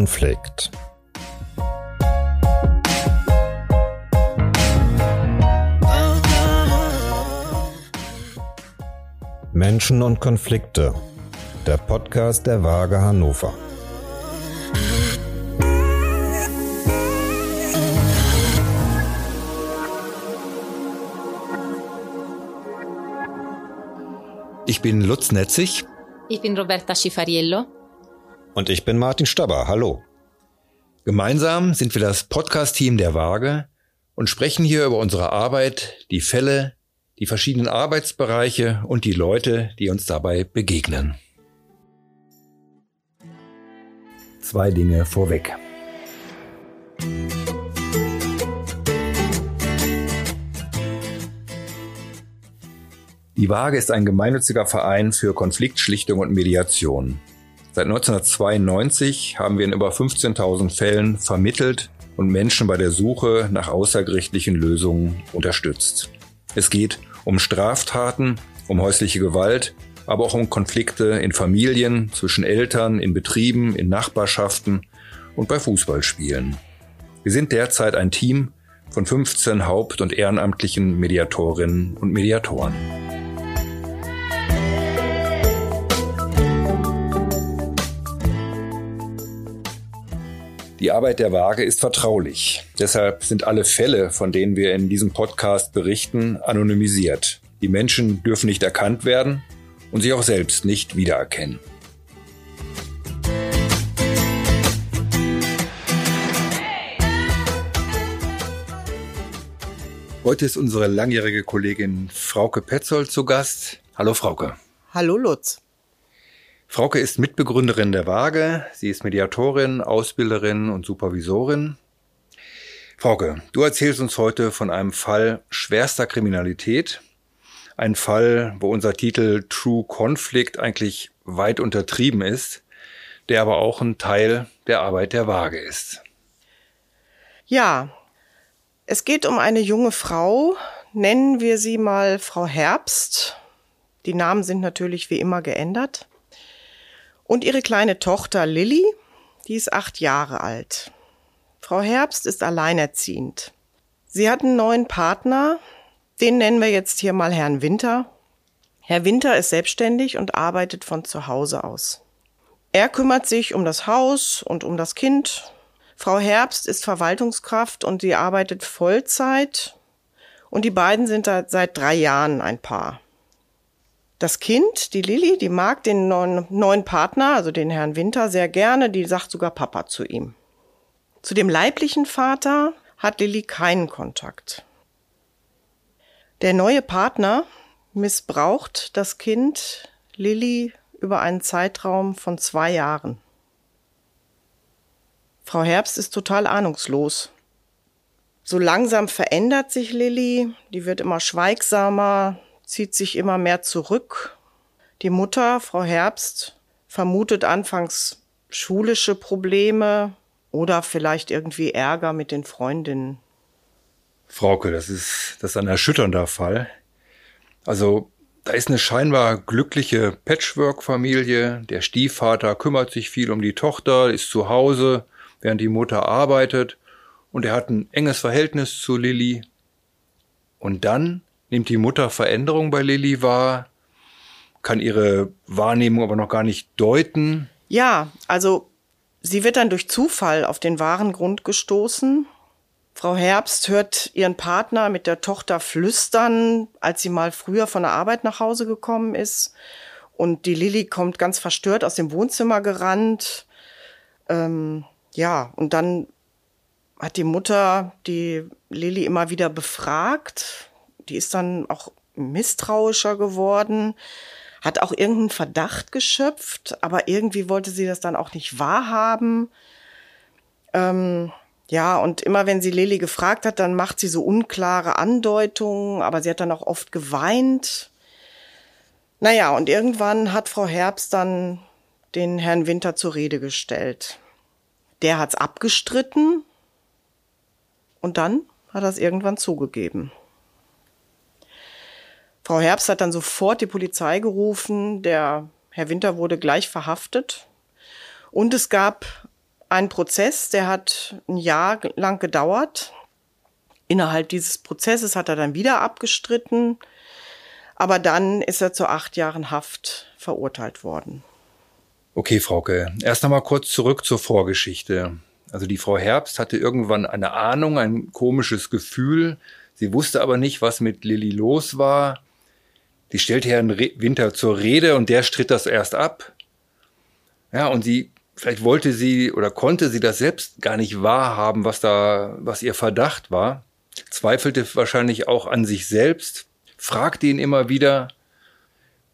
Konflikt. Menschen und Konflikte. Der Podcast der Waage Hannover. Ich bin Lutz Netzig. Ich bin Roberta Schifariello. Und ich bin Martin Staber. Hallo. Gemeinsam sind wir das Podcast-Team der Waage und sprechen hier über unsere Arbeit, die Fälle, die verschiedenen Arbeitsbereiche und die Leute, die uns dabei begegnen. Zwei Dinge vorweg. Die Waage ist ein gemeinnütziger Verein für Konfliktschlichtung und Mediation. Seit 1992 haben wir in über 15.000 Fällen vermittelt und Menschen bei der Suche nach außergerichtlichen Lösungen unterstützt. Es geht um Straftaten, um häusliche Gewalt, aber auch um Konflikte in Familien, zwischen Eltern, in Betrieben, in Nachbarschaften und bei Fußballspielen. Wir sind derzeit ein Team von 15 haupt- und ehrenamtlichen Mediatorinnen und Mediatoren. Die Arbeit der Waage ist vertraulich. Deshalb sind alle Fälle, von denen wir in diesem Podcast berichten, anonymisiert. Die Menschen dürfen nicht erkannt werden und sich auch selbst nicht wiedererkennen. Heute ist unsere langjährige Kollegin Frauke Petzold zu Gast. Hallo Frauke. Hallo Lutz. Frauke ist Mitbegründerin der Waage. Sie ist Mediatorin, Ausbilderin und Supervisorin. Frauke, du erzählst uns heute von einem Fall schwerster Kriminalität. Ein Fall, wo unser Titel True Conflict eigentlich weit untertrieben ist, der aber auch ein Teil der Arbeit der Waage ist. Ja, es geht um eine junge Frau, nennen wir sie mal Frau Herbst. Die Namen sind natürlich wie immer geändert. Und ihre kleine Tochter Lilly, die ist acht Jahre alt. Frau Herbst ist alleinerziehend. Sie hat einen neuen Partner, den nennen wir jetzt hier mal Herrn Winter. Herr Winter ist selbstständig und arbeitet von zu Hause aus. Er kümmert sich um das Haus und um das Kind. Frau Herbst ist Verwaltungskraft und sie arbeitet Vollzeit. Und die beiden sind seit drei Jahren ein Paar. Das Kind, die Lilly, die mag den neuen, neuen Partner, also den Herrn Winter, sehr gerne. Die sagt sogar Papa zu ihm. Zu dem leiblichen Vater hat Lilly keinen Kontakt. Der neue Partner missbraucht das Kind Lilly über einen Zeitraum von zwei Jahren. Frau Herbst ist total ahnungslos. So langsam verändert sich Lilly, die wird immer schweigsamer, zieht sich immer mehr zurück. Die Mutter, Frau Herbst, vermutet anfangs schulische Probleme oder vielleicht irgendwie Ärger mit den Freundinnen. Frauke, das ist, das ist ein erschütternder Fall. Also, da ist eine scheinbar glückliche Patchwork-Familie. Der Stiefvater kümmert sich viel um die Tochter, ist zu Hause, während die Mutter arbeitet. Und er hat ein enges Verhältnis zu Lilly. Und dann nimmt die Mutter Veränderung bei Lilly wahr, kann ihre Wahrnehmung aber noch gar nicht deuten. Ja, also sie wird dann durch Zufall auf den wahren Grund gestoßen. Frau Herbst hört ihren Partner mit der Tochter flüstern, als sie mal früher von der Arbeit nach Hause gekommen ist. Und die Lilly kommt ganz verstört aus dem Wohnzimmer gerannt. Ähm, ja, und dann hat die Mutter die Lilly immer wieder befragt, die ist dann auch misstrauischer geworden, hat auch irgendeinen Verdacht geschöpft, aber irgendwie wollte sie das dann auch nicht wahrhaben. Ähm, ja, und immer wenn sie Lilly gefragt hat, dann macht sie so unklare Andeutungen, aber sie hat dann auch oft geweint. Naja, und irgendwann hat Frau Herbst dann den Herrn Winter zur Rede gestellt. Der hat's abgestritten und dann hat er es irgendwann zugegeben. Frau Herbst hat dann sofort die Polizei gerufen. Der Herr Winter wurde gleich verhaftet. Und es gab ein Prozess, der hat ein Jahr lang gedauert. Innerhalb dieses Prozesses hat er dann wieder abgestritten, aber dann ist er zu acht Jahren Haft verurteilt worden. Okay, Frauke, erst einmal kurz zurück zur Vorgeschichte. Also die Frau Herbst hatte irgendwann eine Ahnung, ein komisches Gefühl. Sie wusste aber nicht, was mit Lilly los war. Sie stellte Herrn Winter zur Rede und der stritt das erst ab. Ja, und sie, vielleicht wollte sie oder konnte sie das selbst gar nicht wahrhaben, was da, was ihr Verdacht war. Zweifelte wahrscheinlich auch an sich selbst, fragte ihn immer wieder,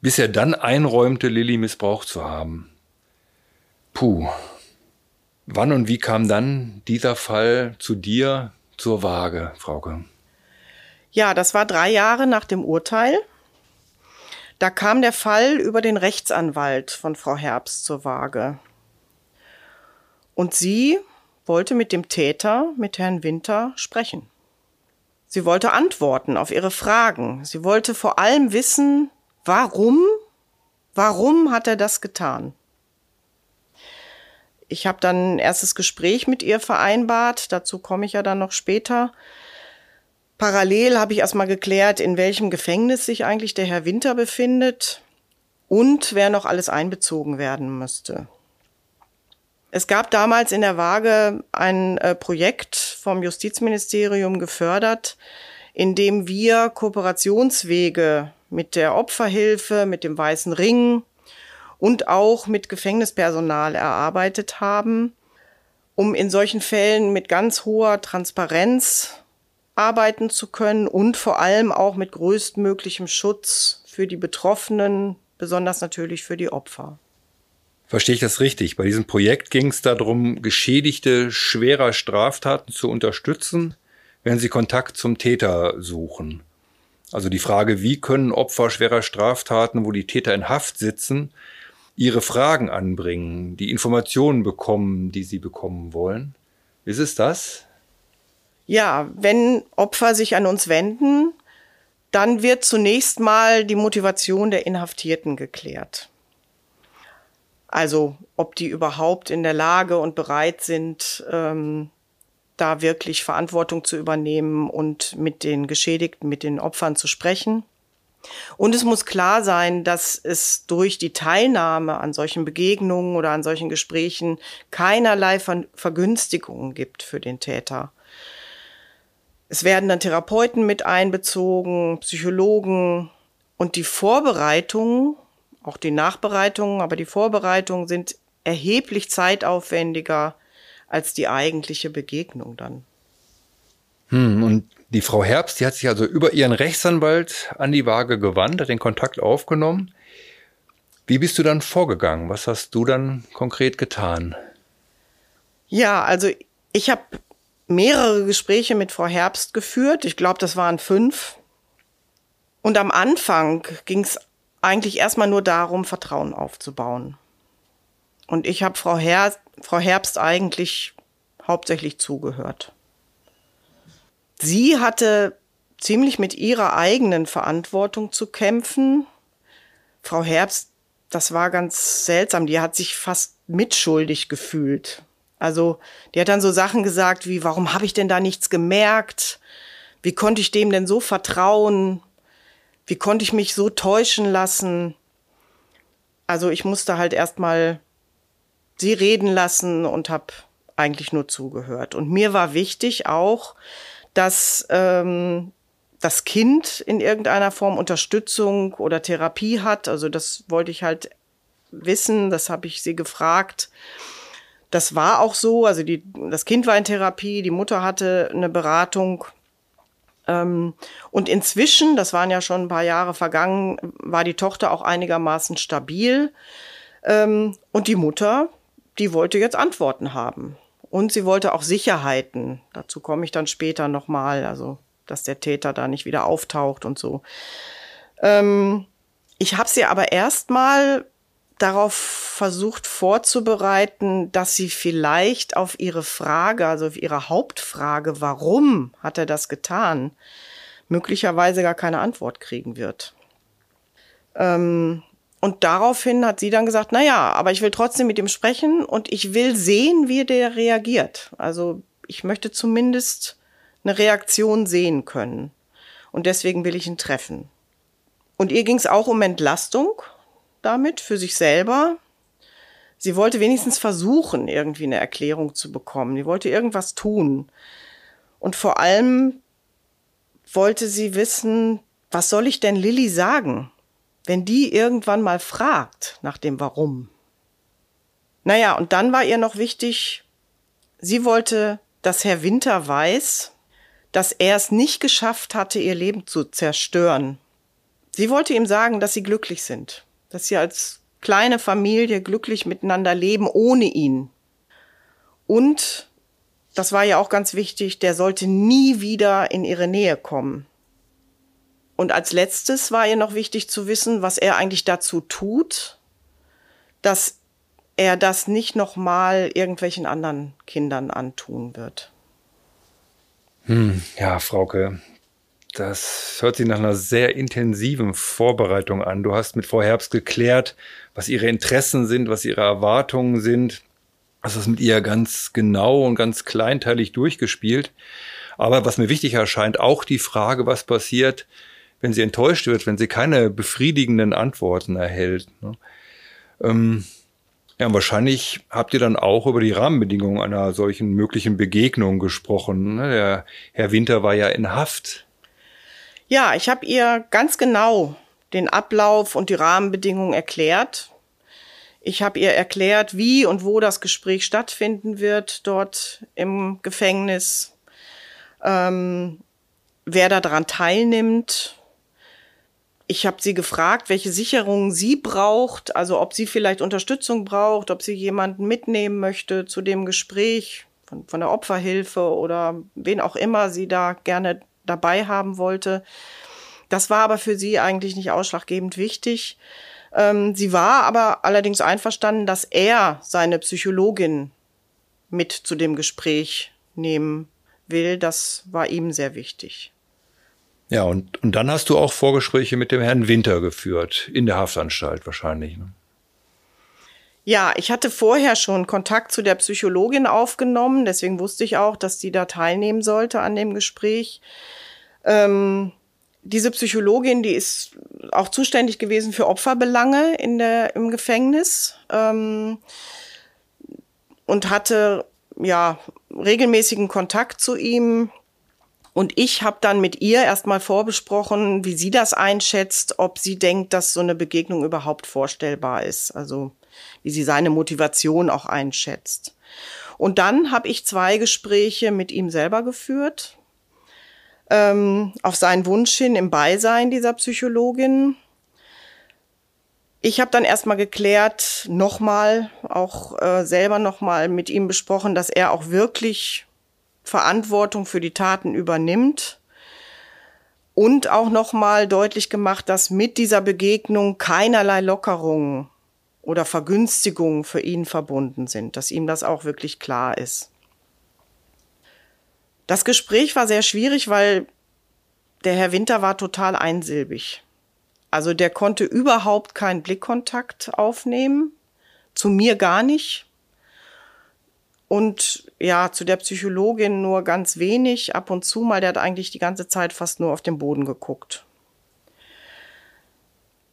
bis er dann einräumte, Lilly missbraucht zu haben. Puh. Wann und wie kam dann dieser Fall zu dir zur Waage, Frauke? Ja, das war drei Jahre nach dem Urteil. Da kam der Fall über den Rechtsanwalt von Frau Herbst zur Waage. Und sie wollte mit dem Täter, mit Herrn Winter, sprechen. Sie wollte Antworten auf ihre Fragen. Sie wollte vor allem wissen, warum, warum hat er das getan? Ich habe dann ein erstes Gespräch mit ihr vereinbart, dazu komme ich ja dann noch später. Parallel habe ich erstmal geklärt, in welchem Gefängnis sich eigentlich der Herr Winter befindet und wer noch alles einbezogen werden müsste. Es gab damals in der Waage ein äh, Projekt vom Justizministerium gefördert, in dem wir Kooperationswege mit der Opferhilfe, mit dem Weißen Ring und auch mit Gefängnispersonal erarbeitet haben, um in solchen Fällen mit ganz hoher Transparenz arbeiten zu können und vor allem auch mit größtmöglichem Schutz für die Betroffenen, besonders natürlich für die Opfer. Verstehe ich das richtig? Bei diesem Projekt ging es darum, Geschädigte schwerer Straftaten zu unterstützen, wenn sie Kontakt zum Täter suchen. Also die Frage, wie können Opfer schwerer Straftaten, wo die Täter in Haft sitzen, ihre Fragen anbringen, die Informationen bekommen, die sie bekommen wollen. Ist es das? Ja, wenn Opfer sich an uns wenden, dann wird zunächst mal die Motivation der Inhaftierten geklärt. Also ob die überhaupt in der Lage und bereit sind, ähm, da wirklich Verantwortung zu übernehmen und mit den Geschädigten, mit den Opfern zu sprechen. Und es muss klar sein, dass es durch die Teilnahme an solchen Begegnungen oder an solchen Gesprächen keinerlei Vergünstigungen gibt für den Täter. Es werden dann Therapeuten mit einbezogen, Psychologen und die Vorbereitungen, auch die Nachbereitungen, aber die Vorbereitungen sind erheblich zeitaufwendiger als die eigentliche Begegnung dann. Hm, und die Frau Herbst, die hat sich also über ihren Rechtsanwalt an die Waage gewandt, hat den Kontakt aufgenommen. Wie bist du dann vorgegangen? Was hast du dann konkret getan? Ja, also ich habe mehrere Gespräche mit Frau Herbst geführt. Ich glaube, das waren fünf. Und am Anfang ging es eigentlich erstmal nur darum, Vertrauen aufzubauen. Und ich habe Frau, Her Frau Herbst eigentlich hauptsächlich zugehört. Sie hatte ziemlich mit ihrer eigenen Verantwortung zu kämpfen. Frau Herbst, das war ganz seltsam, die hat sich fast mitschuldig gefühlt. Also die hat dann so Sachen gesagt wie, warum habe ich denn da nichts gemerkt? Wie konnte ich dem denn so vertrauen? Wie konnte ich mich so täuschen lassen? Also ich musste halt erstmal sie reden lassen und habe eigentlich nur zugehört. Und mir war wichtig auch, dass ähm, das Kind in irgendeiner Form Unterstützung oder Therapie hat. Also das wollte ich halt wissen, das habe ich sie gefragt. Das war auch so. Also die, das Kind war in Therapie, die Mutter hatte eine Beratung. Ähm, und inzwischen, das waren ja schon ein paar Jahre vergangen, war die Tochter auch einigermaßen stabil. Ähm, und die Mutter, die wollte jetzt Antworten haben. Und sie wollte auch Sicherheiten. Dazu komme ich dann später nochmal. Also, dass der Täter da nicht wieder auftaucht und so. Ähm, ich habe sie aber erstmal darauf versucht vorzubereiten, dass sie vielleicht auf ihre Frage, also auf ihre Hauptfrage, warum hat er das getan, möglicherweise gar keine Antwort kriegen wird. Ähm, Und daraufhin hat sie dann gesagt, na ja, aber ich will trotzdem mit ihm sprechen und ich will sehen, wie der reagiert. Also ich möchte zumindest eine Reaktion sehen können. Und deswegen will ich ihn treffen. Und ihr ging es auch um Entlastung damit für sich selber. Sie wollte wenigstens versuchen, irgendwie eine Erklärung zu bekommen. Sie wollte irgendwas tun. Und vor allem wollte sie wissen, was soll ich denn Lilly sagen? wenn die irgendwann mal fragt nach dem Warum. Naja, und dann war ihr noch wichtig, sie wollte, dass Herr Winter weiß, dass er es nicht geschafft hatte, ihr Leben zu zerstören. Sie wollte ihm sagen, dass sie glücklich sind, dass sie als kleine Familie glücklich miteinander leben ohne ihn. Und, das war ja auch ganz wichtig, der sollte nie wieder in ihre Nähe kommen. Und als letztes war ihr noch wichtig zu wissen, was er eigentlich dazu tut, dass er das nicht nochmal irgendwelchen anderen Kindern antun wird. Hm, ja, Frauke, das hört sich nach einer sehr intensiven Vorbereitung an. Du hast mit Frau Herbst geklärt, was ihre Interessen sind, was ihre Erwartungen sind. Hast das mit ihr ganz genau und ganz kleinteilig durchgespielt. Aber was mir wichtig erscheint, auch die Frage, was passiert, wenn sie enttäuscht wird, wenn sie keine befriedigenden Antworten erhält. Ne? Ähm, ja, wahrscheinlich habt ihr dann auch über die Rahmenbedingungen einer solchen möglichen Begegnung gesprochen. Ne? Der Herr Winter war ja in Haft. Ja, ich habe ihr ganz genau den Ablauf und die Rahmenbedingungen erklärt. Ich habe ihr erklärt, wie und wo das Gespräch stattfinden wird dort im Gefängnis, ähm, wer daran teilnimmt, ich habe sie gefragt, welche Sicherungen sie braucht, also ob sie vielleicht Unterstützung braucht, ob sie jemanden mitnehmen möchte zu dem Gespräch von, von der Opferhilfe oder wen auch immer sie da gerne dabei haben wollte. Das war aber für sie eigentlich nicht ausschlaggebend wichtig. Ähm, sie war aber allerdings einverstanden, dass er seine Psychologin mit zu dem Gespräch nehmen will. Das war ihm sehr wichtig. Ja, und, und dann hast du auch Vorgespräche mit dem Herrn Winter geführt, in der Haftanstalt wahrscheinlich. Ne? Ja, ich hatte vorher schon Kontakt zu der Psychologin aufgenommen, deswegen wusste ich auch, dass die da teilnehmen sollte an dem Gespräch. Ähm, diese Psychologin, die ist auch zuständig gewesen für Opferbelange in der, im Gefängnis ähm, und hatte ja regelmäßigen Kontakt zu ihm und ich habe dann mit ihr erstmal vorbesprochen, wie sie das einschätzt, ob sie denkt, dass so eine Begegnung überhaupt vorstellbar ist. Also wie sie seine Motivation auch einschätzt. Und dann habe ich zwei Gespräche mit ihm selber geführt, ähm, auf seinen Wunsch hin im Beisein dieser Psychologin. Ich habe dann erstmal geklärt, nochmal, auch äh, selber nochmal mit ihm besprochen, dass er auch wirklich Verantwortung für die Taten übernimmt. Und auch nochmal deutlich gemacht, dass mit dieser Begegnung keinerlei Lockerungen oder Vergünstigungen für ihn verbunden sind, dass ihm das auch wirklich klar ist. Das Gespräch war sehr schwierig, weil der Herr Winter war total einsilbig. Also der konnte überhaupt keinen Blickkontakt aufnehmen, zu mir gar nicht. Und ja, zu der Psychologin nur ganz wenig, ab und zu mal, der hat eigentlich die ganze Zeit fast nur auf den Boden geguckt.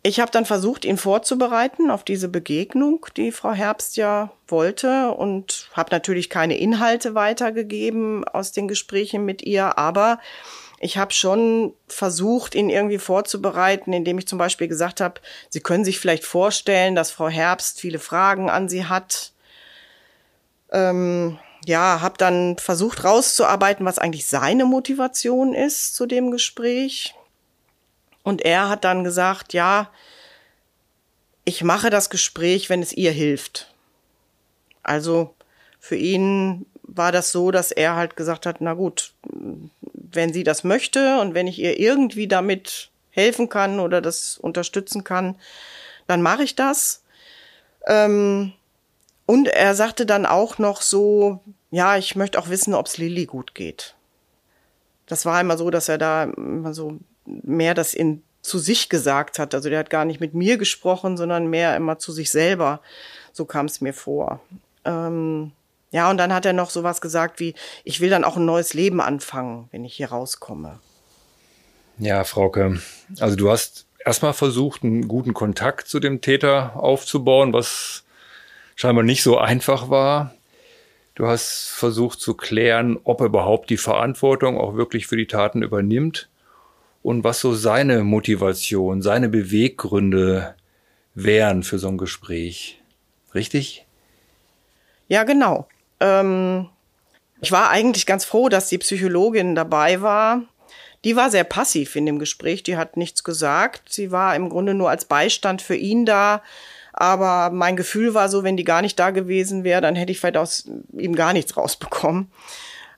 Ich habe dann versucht, ihn vorzubereiten auf diese Begegnung, die Frau Herbst ja wollte und habe natürlich keine Inhalte weitergegeben aus den Gesprächen mit ihr, aber ich habe schon versucht, ihn irgendwie vorzubereiten, indem ich zum Beispiel gesagt habe, Sie können sich vielleicht vorstellen, dass Frau Herbst viele Fragen an Sie hat, ähm, ja, habe dann versucht rauszuarbeiten, was eigentlich seine Motivation ist zu dem Gespräch. Und er hat dann gesagt, ja, ich mache das Gespräch, wenn es ihr hilft. Also für ihn war das so, dass er halt gesagt hat, na gut, wenn sie das möchte und wenn ich ihr irgendwie damit helfen kann oder das unterstützen kann, dann mache ich das. Ähm, und er sagte dann auch noch so, ja, ich möchte auch wissen, ob es Lilly gut geht. Das war immer so, dass er da immer so mehr das in zu sich gesagt hat. Also der hat gar nicht mit mir gesprochen, sondern mehr immer zu sich selber. So kam es mir vor. Ähm, ja, und dann hat er noch sowas gesagt wie, ich will dann auch ein neues Leben anfangen, wenn ich hier rauskomme. Ja, Frauke, also du hast erstmal versucht, einen guten Kontakt zu dem Täter aufzubauen, was scheinbar nicht so einfach war. Du hast versucht zu klären, ob er überhaupt die Verantwortung auch wirklich für die Taten übernimmt und was so seine Motivation, seine Beweggründe wären für so ein Gespräch. Richtig? Ja, genau. Ähm, ich war eigentlich ganz froh, dass die Psychologin dabei war. Die war sehr passiv in dem Gespräch, die hat nichts gesagt. Sie war im Grunde nur als Beistand für ihn da. Aber mein Gefühl war so, wenn die gar nicht da gewesen wäre, dann hätte ich vielleicht aus ihm gar nichts rausbekommen.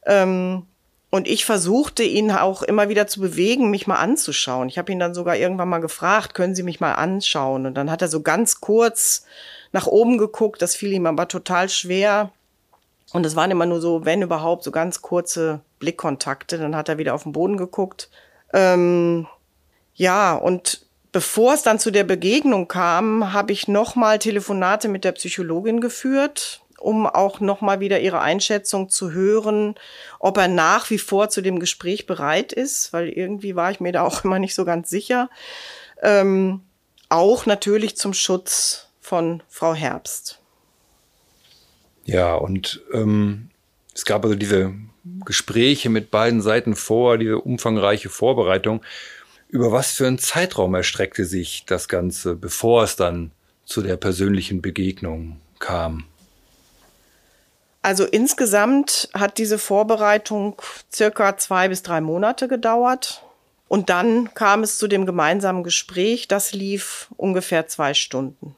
Ähm, und ich versuchte ihn auch immer wieder zu bewegen, mich mal anzuschauen. Ich habe ihn dann sogar irgendwann mal gefragt, können Sie mich mal anschauen? Und dann hat er so ganz kurz nach oben geguckt. Das fiel ihm aber total schwer. Und es waren immer nur so, wenn überhaupt, so ganz kurze Blickkontakte. Dann hat er wieder auf den Boden geguckt. Ähm, ja, und bevor es dann zu der Begegnung kam, habe ich nochmal Telefonate mit der Psychologin geführt um auch nochmal wieder ihre Einschätzung zu hören, ob er nach wie vor zu dem Gespräch bereit ist, weil irgendwie war ich mir da auch immer nicht so ganz sicher. Ähm, auch natürlich zum Schutz von Frau Herbst. Ja, und ähm, es gab also diese Gespräche mit beiden Seiten vor, diese umfangreiche Vorbereitung. Über was für einen Zeitraum erstreckte sich das Ganze, bevor es dann zu der persönlichen Begegnung kam? Also insgesamt hat diese Vorbereitung circa zwei bis drei Monate gedauert. Und dann kam es zu dem gemeinsamen Gespräch. Das lief ungefähr zwei Stunden.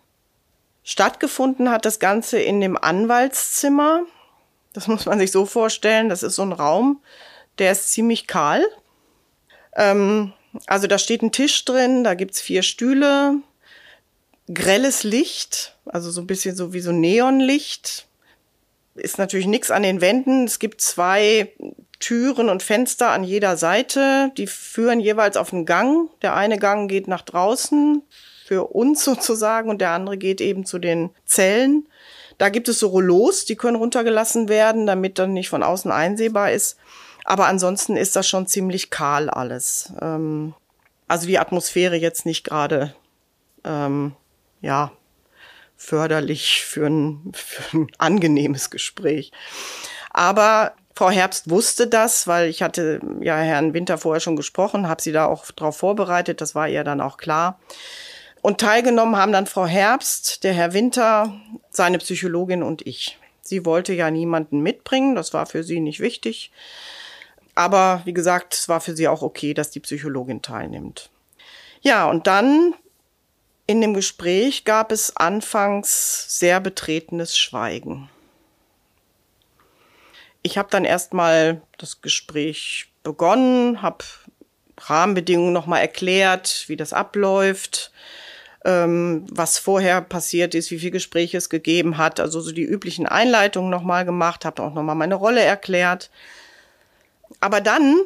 Stattgefunden hat das Ganze in dem Anwaltszimmer. Das muss man sich so vorstellen. Das ist so ein Raum, der ist ziemlich kahl. Ähm, also da steht ein Tisch drin, da gibt's vier Stühle, grelles Licht, also so ein bisschen so wie so Neonlicht, ist natürlich nichts an den Wänden. Es gibt zwei Türen und Fenster an jeder Seite. Die führen jeweils auf einen Gang. Der eine Gang geht nach draußen für uns sozusagen und der andere geht eben zu den Zellen. Da gibt es so Rollos, die können runtergelassen werden, damit dann nicht von außen einsehbar ist. Aber ansonsten ist das schon ziemlich kahl alles. Ähm, also die Atmosphäre jetzt nicht gerade, ähm, ja, förderlich für ein, für ein angenehmes Gespräch. Aber Frau Herbst wusste das, weil ich hatte ja Herrn Winter vorher schon gesprochen, habe sie da auch darauf vorbereitet, das war ihr dann auch klar. Und teilgenommen haben dann Frau Herbst, der Herr Winter, seine Psychologin und ich. Sie wollte ja niemanden mitbringen, das war für sie nicht wichtig. Aber wie gesagt, es war für sie auch okay, dass die Psychologin teilnimmt. Ja, und dann in dem Gespräch gab es anfangs sehr betretenes Schweigen. Ich habe dann erstmal das Gespräch begonnen, habe Rahmenbedingungen nochmal erklärt, wie das abläuft, ähm, was vorher passiert ist, wie viele Gespräche es gegeben hat, also so die üblichen Einleitungen nochmal gemacht, habe auch nochmal meine Rolle erklärt. Aber dann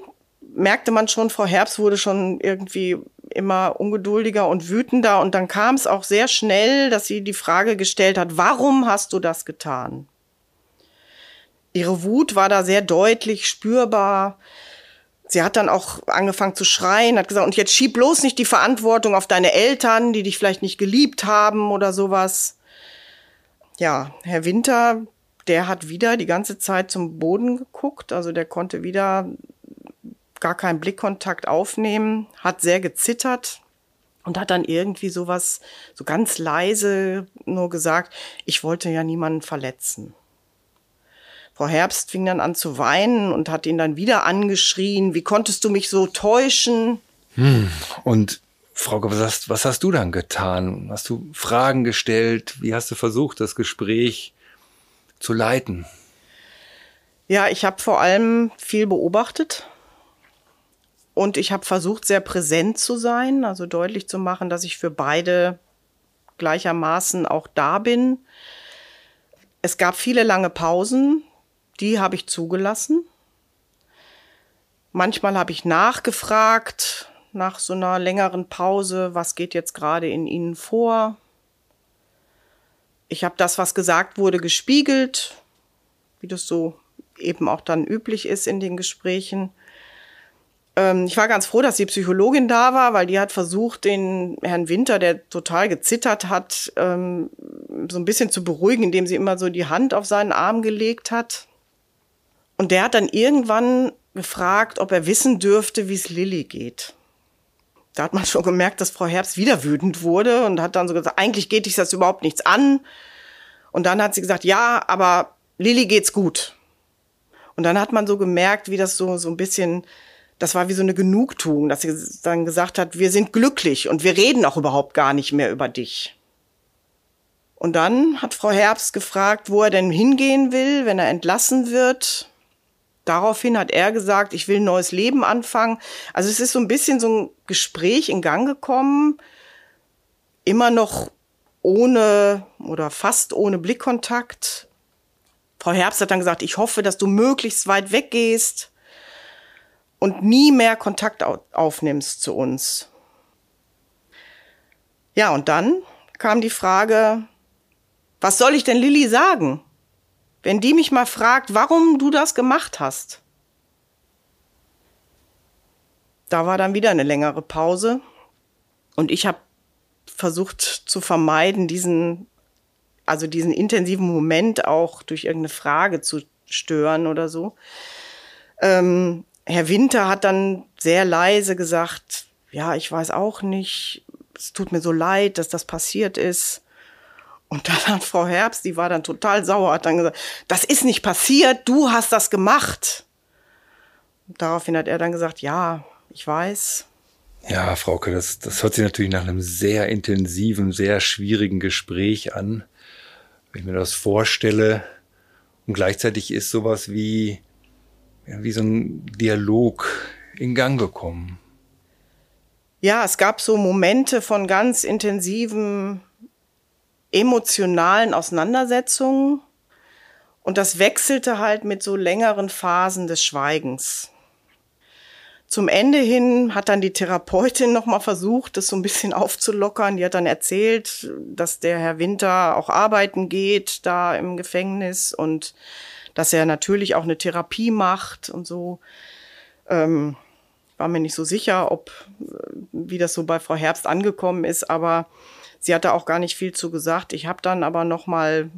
merkte man schon, Frau Herbst wurde schon irgendwie immer ungeduldiger und wütender. Und dann kam es auch sehr schnell, dass sie die Frage gestellt hat, warum hast du das getan? Ihre Wut war da sehr deutlich spürbar. Sie hat dann auch angefangen zu schreien, hat gesagt, und jetzt schieb bloß nicht die Verantwortung auf deine Eltern, die dich vielleicht nicht geliebt haben oder sowas. Ja, Herr Winter, der hat wieder die ganze Zeit zum Boden geguckt, also der konnte wieder gar keinen Blickkontakt aufnehmen, hat sehr gezittert und hat dann irgendwie sowas, so ganz leise nur gesagt, ich wollte ja niemanden verletzen. Frau Herbst fing dann an zu weinen und hat ihn dann wieder angeschrien, wie konntest du mich so täuschen? Hm. Und Frau hast, was hast du dann getan? Hast du Fragen gestellt? Wie hast du versucht, das Gespräch zu leiten? Ja, ich habe vor allem viel beobachtet und ich habe versucht, sehr präsent zu sein, also deutlich zu machen, dass ich für beide gleichermaßen auch da bin. Es gab viele lange Pausen, die habe ich zugelassen. Manchmal habe ich nachgefragt, nach so einer längeren Pause, was geht jetzt gerade in Ihnen vor. Ich habe das, was gesagt wurde, gespiegelt, wie das so eben auch dann üblich ist in den Gesprächen. Ähm, ich war ganz froh, dass die Psychologin da war, weil die hat versucht, den Herrn Winter, der total gezittert hat, ähm, so ein bisschen zu beruhigen, indem sie immer so die Hand auf seinen Arm gelegt hat. Und der hat dann irgendwann gefragt, ob er wissen dürfte, wie es Lilly geht. Da hat man schon gemerkt, dass Frau Herbst wieder wütend wurde und hat dann so gesagt, eigentlich geht dich das überhaupt nichts an. Und dann hat sie gesagt, ja, aber Lilly geht's gut. Und dann hat man so gemerkt, wie das so, so ein bisschen, das war wie so eine Genugtuung, dass sie dann gesagt hat, wir sind glücklich und wir reden auch überhaupt gar nicht mehr über dich. Und dann hat Frau Herbst gefragt, wo er denn hingehen will, wenn er entlassen wird. Daraufhin hat er gesagt, ich will ein neues Leben anfangen. Also es ist so ein bisschen so ein Gespräch in Gang gekommen, immer noch ohne oder fast ohne Blickkontakt. Frau Herbst hat dann gesagt, ich hoffe, dass du möglichst weit weggehst und nie mehr Kontakt aufnimmst zu uns. Ja, und dann kam die Frage, was soll ich denn Lilly sagen? wenn die mich mal fragt, warum du das gemacht hast. Da war dann wieder eine längere Pause und ich habe versucht zu vermeiden, diesen, also diesen intensiven Moment auch durch irgendeine Frage zu stören oder so. Ähm, Herr Winter hat dann sehr leise gesagt, ja, ich weiß auch nicht, es tut mir so leid, dass das passiert ist. Und dann hat Frau Herbst, die war dann total sauer, hat dann gesagt, das ist nicht passiert, du hast das gemacht. Und daraufhin hat er dann gesagt, ja, ich weiß. Ja, Frauke, das, das hört sich natürlich nach einem sehr intensiven, sehr schwierigen Gespräch an. Wenn ich mir das vorstelle. Und gleichzeitig ist sowas wie, wie so ein Dialog in Gang gekommen. Ja, es gab so Momente von ganz intensivem emotionalen Auseinandersetzungen. Und das wechselte halt mit so längeren Phasen des Schweigens. Zum Ende hin hat dann die Therapeutin noch mal versucht, das so ein bisschen aufzulockern. Die hat dann erzählt, dass der Herr Winter auch arbeiten geht da im Gefängnis und dass er natürlich auch eine Therapie macht und so. Ähm, war mir nicht so sicher, ob wie das so bei Frau Herbst angekommen ist, aber Sie hatte auch gar nicht viel zu gesagt. Ich habe dann aber noch mal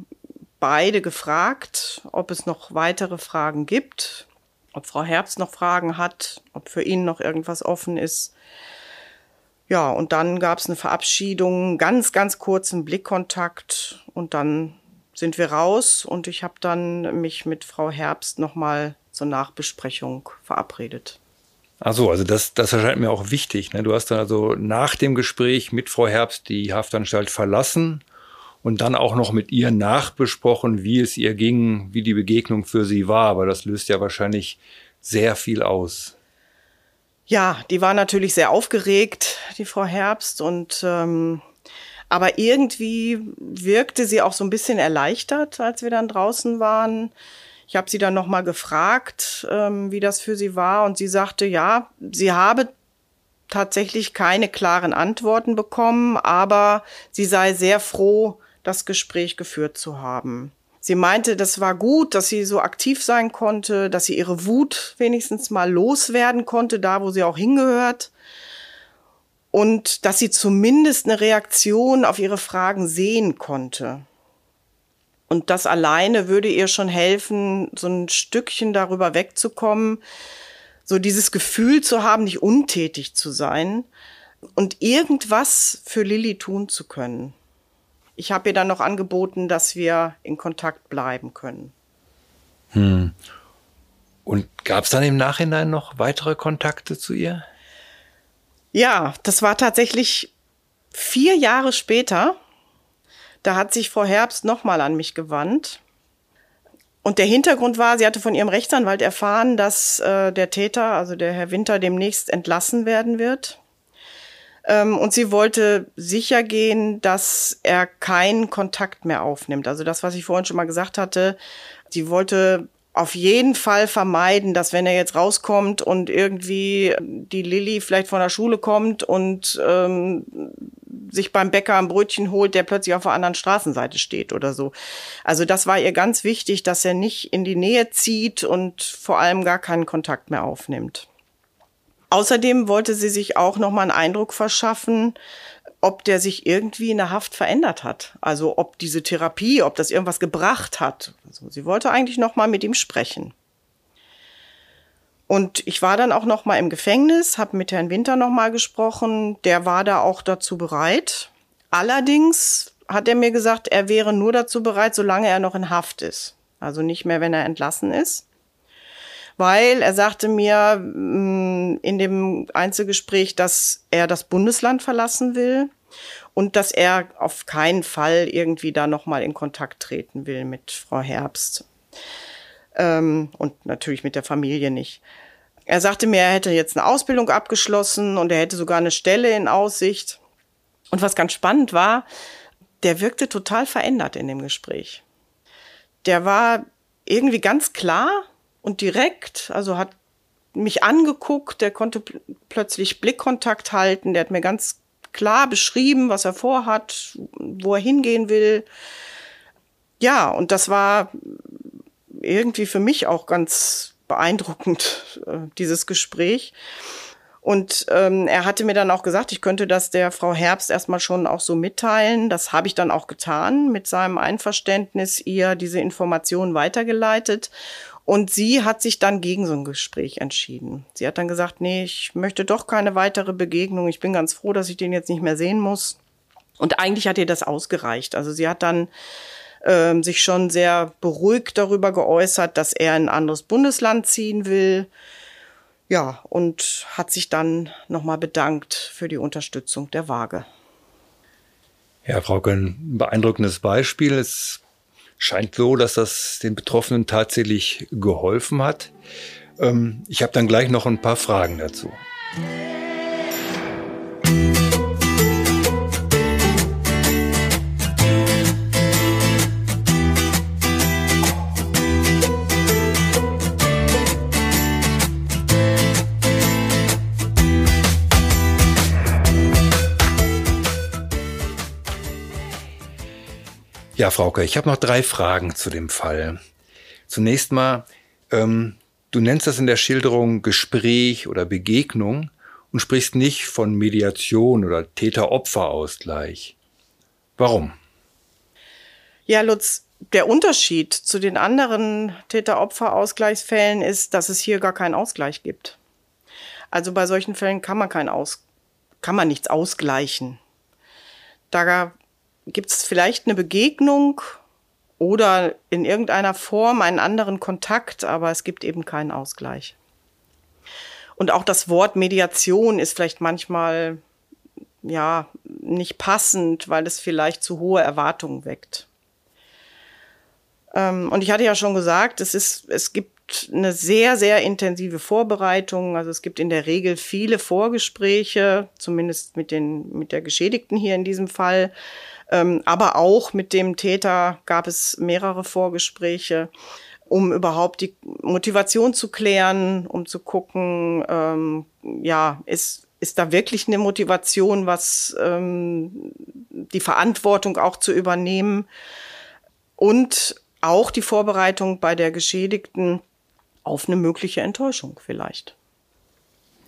beide gefragt, ob es noch weitere Fragen gibt, ob Frau Herbst noch Fragen hat, ob für ihn noch irgendwas offen ist. Ja, und dann gab es eine Verabschiedung, ganz, ganz kurzen Blickkontakt und dann sind wir raus und ich habe dann mich mit Frau Herbst noch mal zur Nachbesprechung verabredet. Ach so, also das, das erscheint mir auch wichtig. Ne? Du hast dann also nach dem Gespräch mit Frau Herbst die Haftanstalt verlassen und dann auch noch mit ihr nachbesprochen, wie es ihr ging, wie die Begegnung für sie war. Aber das löst ja wahrscheinlich sehr viel aus. Ja, die war natürlich sehr aufgeregt, die Frau Herbst, und ähm, aber irgendwie wirkte sie auch so ein bisschen erleichtert, als wir dann draußen waren. Ich habe sie dann noch mal gefragt, ähm, wie das für sie war, und sie sagte, ja, sie habe tatsächlich keine klaren Antworten bekommen, aber sie sei sehr froh, das Gespräch geführt zu haben. Sie meinte, das war gut, dass sie so aktiv sein konnte, dass sie ihre Wut wenigstens mal loswerden konnte, da wo sie auch hingehört. Und dass sie zumindest eine Reaktion auf ihre Fragen sehen konnte. Und das alleine würde ihr schon helfen, so ein Stückchen darüber wegzukommen, so dieses Gefühl zu haben, nicht untätig zu sein und irgendwas für Lilly tun zu können. Ich habe ihr dann noch angeboten, dass wir in Kontakt bleiben können. Hm. Und gab es dann im Nachhinein noch weitere Kontakte zu ihr? Ja, das war tatsächlich vier Jahre später. Da hat sich Frau Herbst nochmal an mich gewandt. Und der Hintergrund war, sie hatte von ihrem Rechtsanwalt erfahren, dass äh, der Täter, also der Herr Winter, demnächst entlassen werden wird. Ähm, und sie wollte sicher gehen, dass er keinen Kontakt mehr aufnimmt. Also das, was ich vorhin schon mal gesagt hatte, sie wollte auf jeden Fall vermeiden, dass wenn er jetzt rauskommt und irgendwie die Lilly vielleicht von der Schule kommt und ähm, sich beim Bäcker ein Brötchen holt, der plötzlich auf der anderen Straßenseite steht oder so. Also das war ihr ganz wichtig, dass er nicht in die Nähe zieht und vor allem gar keinen Kontakt mehr aufnimmt. Außerdem wollte sie sich auch noch mal einen Eindruck verschaffen, ob der sich irgendwie in der Haft verändert hat. Also ob diese Therapie, ob das irgendwas gebracht hat. Also sie wollte eigentlich noch mal mit ihm sprechen. Und ich war dann auch noch mal im Gefängnis, habe mit Herrn Winter noch mal gesprochen. Der war da auch dazu bereit. Allerdings hat er mir gesagt, er wäre nur dazu bereit, solange er noch in Haft ist. Also nicht mehr, wenn er entlassen ist weil er sagte mir mm, in dem Einzelgespräch, dass er das Bundesland verlassen will und dass er auf keinen Fall irgendwie da nochmal in Kontakt treten will mit Frau Herbst. Ähm, und natürlich mit der Familie nicht. Er sagte mir, er hätte jetzt eine Ausbildung abgeschlossen und er hätte sogar eine Stelle in Aussicht. Und was ganz spannend war, der wirkte total verändert in dem Gespräch. Der war irgendwie ganz klar, und direkt, also hat mich angeguckt, der konnte pl plötzlich Blickkontakt halten, der hat mir ganz klar beschrieben, was er vorhat, wo er hingehen will. Ja, und das war irgendwie für mich auch ganz beeindruckend, äh, dieses Gespräch. Und ähm, er hatte mir dann auch gesagt, ich könnte das der Frau Herbst erstmal schon auch so mitteilen. Das habe ich dann auch getan, mit seinem Einverständnis ihr diese Informationen weitergeleitet. Und sie hat sich dann gegen so ein Gespräch entschieden. Sie hat dann gesagt, nee, ich möchte doch keine weitere Begegnung. Ich bin ganz froh, dass ich den jetzt nicht mehr sehen muss. Und eigentlich hat ihr das ausgereicht. Also sie hat dann ähm, sich schon sehr beruhigt darüber geäußert, dass er in ein anderes Bundesland ziehen will. Ja, und hat sich dann nochmal bedankt für die Unterstützung der Waage. Ja, Frau ein beeindruckendes Beispiel. Es scheint so, dass das den Betroffenen tatsächlich geholfen hat. Ähm, ich habe dann gleich noch ein paar Fragen dazu. Ja, Frauke, ich habe noch drei Fragen zu dem Fall. Zunächst mal, ähm, du nennst das in der Schilderung Gespräch oder Begegnung und sprichst nicht von Mediation oder Täter-Opfer-Ausgleich. Warum? Ja, Lutz, der Unterschied zu den anderen Täter-Opfer-Ausgleichsfällen ist, dass es hier gar keinen Ausgleich gibt. Also bei solchen Fällen kann man kein Aus, kann man nichts ausgleichen. Da gibt es vielleicht eine Begegnung oder in irgendeiner Form einen anderen Kontakt, aber es gibt eben keinen Ausgleich. Und auch das Wort Mediation ist vielleicht manchmal ja nicht passend, weil es vielleicht zu hohe Erwartungen weckt. Ähm, und ich hatte ja schon gesagt, es ist, es gibt eine sehr, sehr intensive Vorbereitung. Also es gibt in der Regel viele Vorgespräche, zumindest mit den, mit der Geschädigten hier in diesem Fall. Ähm, aber auch mit dem Täter gab es mehrere Vorgespräche, um überhaupt die Motivation zu klären, um zu gucken, ähm, ja, ist, ist da wirklich eine Motivation, was ähm, die Verantwortung auch zu übernehmen und auch die Vorbereitung bei der Geschädigten auf eine mögliche Enttäuschung vielleicht.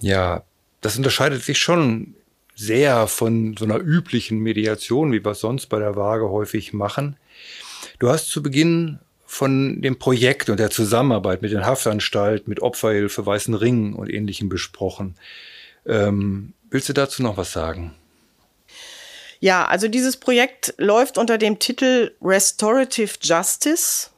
Ja, das unterscheidet sich schon sehr von so einer üblichen Mediation, wie wir es sonst bei der Waage häufig machen. Du hast zu Beginn von dem Projekt und der Zusammenarbeit mit den Haftanstalten, mit Opferhilfe, Weißen Ringen und Ähnlichem besprochen. Ähm, willst du dazu noch was sagen? Ja, also dieses Projekt läuft unter dem Titel Restorative Justice.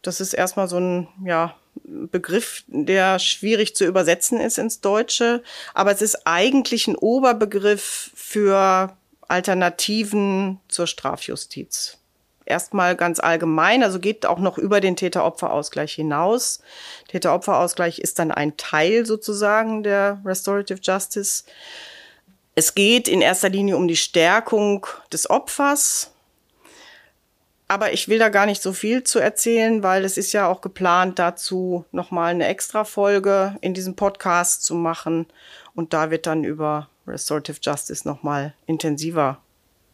Das ist erstmal so ein, ja, Begriff, der schwierig zu übersetzen ist ins Deutsche, aber es ist eigentlich ein Oberbegriff für Alternativen zur Strafjustiz. Erstmal ganz allgemein, also geht auch noch über den Täter-Opfer-Ausgleich hinaus. Täter-Opfer-Ausgleich ist dann ein Teil sozusagen der Restorative Justice. Es geht in erster Linie um die Stärkung des Opfers, Aber ich will da gar nicht so viel zu erzählen, weil es ist ja auch geplant, dazu nochmal eine extra Folge in diesem Podcast zu machen. Und da wird dann über Restorative Justice nochmal intensiver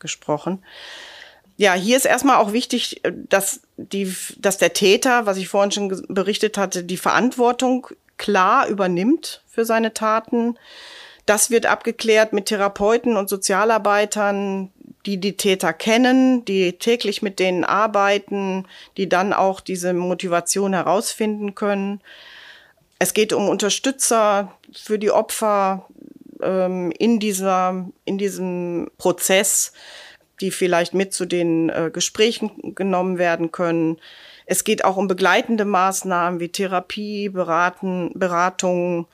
gesprochen. Ja, hier ist erstmal auch wichtig, dass, die, dass der Täter, was ich vorhin schon berichtet hatte, die Verantwortung klar übernimmt für seine Taten. Das wird abgeklärt mit Therapeuten und Sozialarbeitern, die die Täter kennen, die täglich mit denen arbeiten, die dann auch diese Motivation herausfinden können. Es geht um Unterstützer für die Opfer ähm, in, dieser, in diesem Prozess, die vielleicht mit zu den äh, Gesprächen genommen werden können. Es geht auch um begleitende Maßnahmen wie Therapie, Beraten, Beratungen,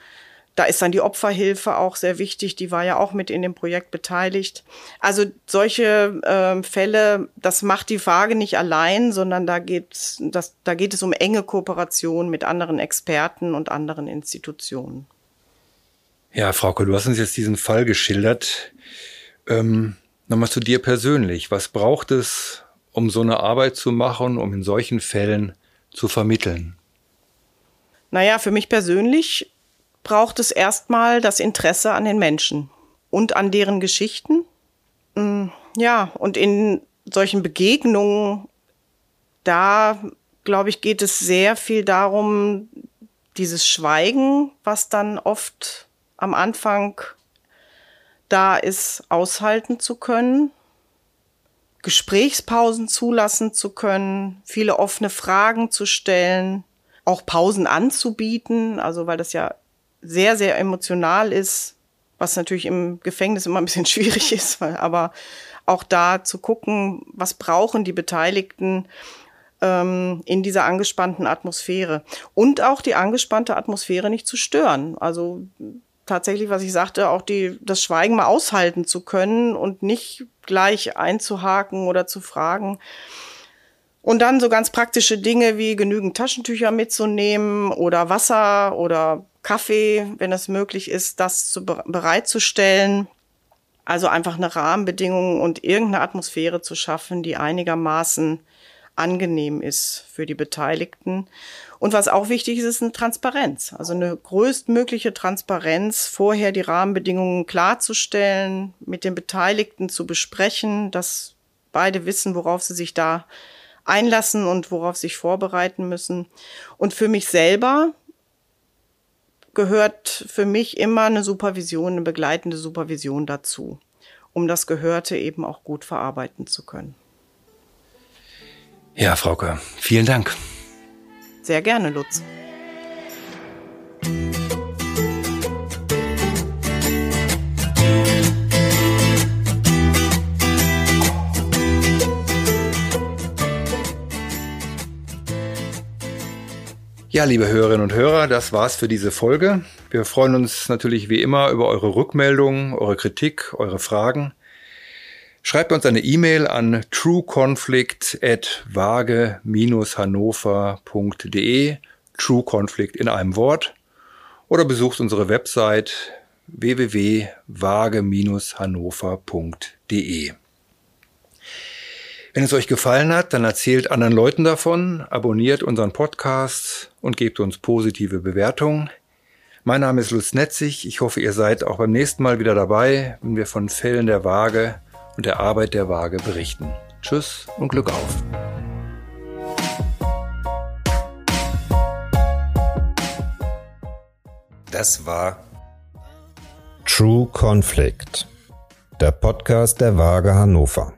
da ist dann die Opferhilfe auch sehr wichtig, die war ja auch mit in dem Projekt beteiligt. Also solche äh, Fälle, das macht die Frage nicht allein, sondern da geht, das, da geht es um enge Kooperation mit anderen Experten und anderen Institutionen. Ja, Frauke, du hast uns jetzt diesen Fall geschildert. Ähm, Nochmal zu dir persönlich. Was braucht es, um so eine Arbeit zu machen, um in solchen Fällen zu vermitteln? Naja, für mich persönlich braucht es erstmal das Interesse an den Menschen und an deren Geschichten. Mm, ja, und in solchen Begegnungen, da glaube ich, geht es sehr viel darum, dieses Schweigen, was dann oft am Anfang da ist, aushalten zu können, Gesprächspausen zulassen zu können, viele offene Fragen zu stellen, auch Pausen anzubieten, also weil das ja sehr, sehr emotional ist, was natürlich im Gefängnis immer ein bisschen schwierig ist, weil, aber auch da zu gucken, was brauchen die Beteiligten ähm, in dieser angespannten Atmosphäre und auch die angespannte Atmosphäre nicht zu stören. Also tatsächlich, was ich sagte, auch die, das Schweigen mal aushalten zu können und nicht gleich einzuhaken oder zu fragen. Und dann so ganz praktische Dinge wie genügend Taschentücher mitzunehmen oder Wasser oder Kaffee, wenn es möglich ist, das zu, bereitzustellen. Also einfach eine Rahmenbedingung und irgendeine Atmosphäre zu schaffen, die einigermaßen angenehm ist für die Beteiligten. Und was auch wichtig ist, ist eine Transparenz. Also eine größtmögliche Transparenz, vorher die Rahmenbedingungen klarzustellen, mit den Beteiligten zu besprechen, dass beide wissen, worauf sie sich da einlassen und worauf sie sich vorbereiten müssen. Und für mich selber gehört für mich immer eine Supervision, eine begleitende Supervision dazu, um das Gehörte eben auch gut verarbeiten zu können. Ja, Frauke, vielen Dank. Sehr gerne, Lutz. Ja, liebe Hörerinnen und Hörer, das war's für diese Folge. Wir freuen uns natürlich wie immer über eure Rückmeldungen, eure Kritik, eure Fragen. Schreibt uns eine E-Mail an trueconflict@vage-hannover.de, True Conflict in einem Wort, oder besucht unsere Website www.vage-hannover.de. Wenn es euch gefallen hat, dann erzählt anderen Leuten davon, abonniert unseren Podcast und gebt uns positive Bewertungen. Mein Name ist Lutz Netzig. Ich hoffe, ihr seid auch beim nächsten Mal wieder dabei, wenn wir von Fällen der Waage und der Arbeit der Waage berichten. Tschüss und Glück auf. Das war True Conflict, der Podcast der Waage Hannover.